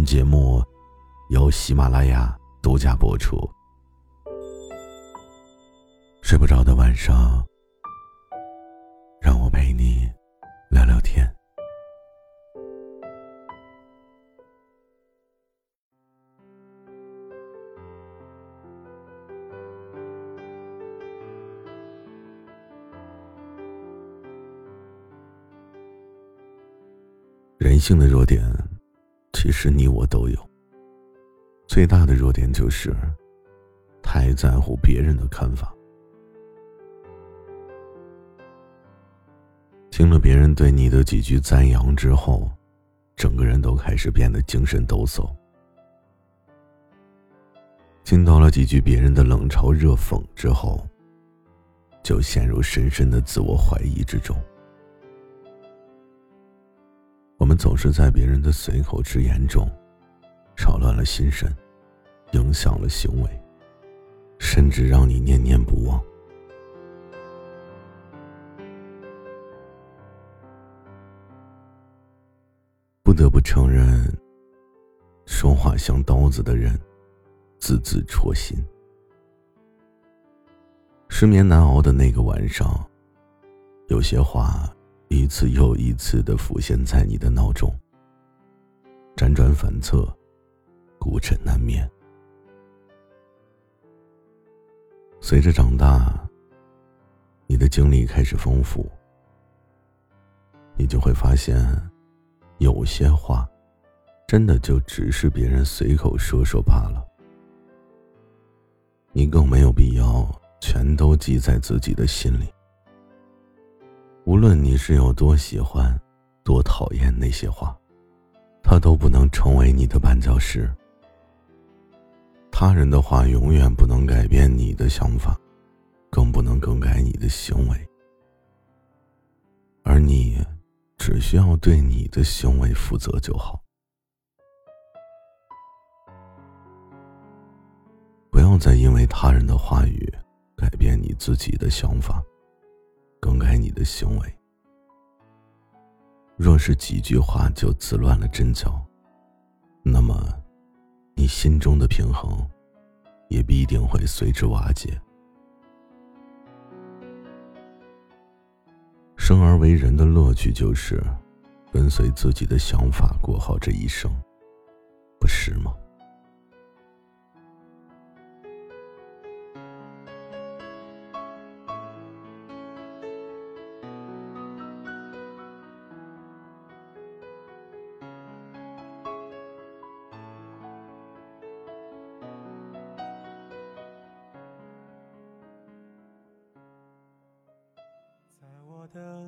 本节目由喜马拉雅独家播出。睡不着的晚上，让我陪你聊聊天。人性的弱点。其实你我都有。最大的弱点就是太在乎别人的看法。听了别人对你的几句赞扬之后，整个人都开始变得精神抖擞；听到了几句别人的冷嘲热讽之后，就陷入深深的自我怀疑之中。我们总是在别人的随口之言中，扰乱了心神，影响了行为，甚至让你念念不忘。不得不承认，说话像刀子的人，字字戳心。失眠难熬的那个晚上，有些话。一次又一次的浮现在你的脑中，辗转反侧，孤枕难眠。随着长大，你的经历开始丰富，你就会发现，有些话，真的就只是别人随口说说罢了。你更没有必要全都记在自己的心里。无论你是有多喜欢，多讨厌那些话，它都不能成为你的绊脚石。他人的话永远不能改变你的想法，更不能更改你的行为。而你，只需要对你的行为负责就好。不要再因为他人的话语改变你自己的想法。更改你的行为。若是几句话就自乱了阵脚，那么，你心中的平衡，也必定会随之瓦解。生而为人的乐趣就是，跟随自己的想法过好这一生，不是吗？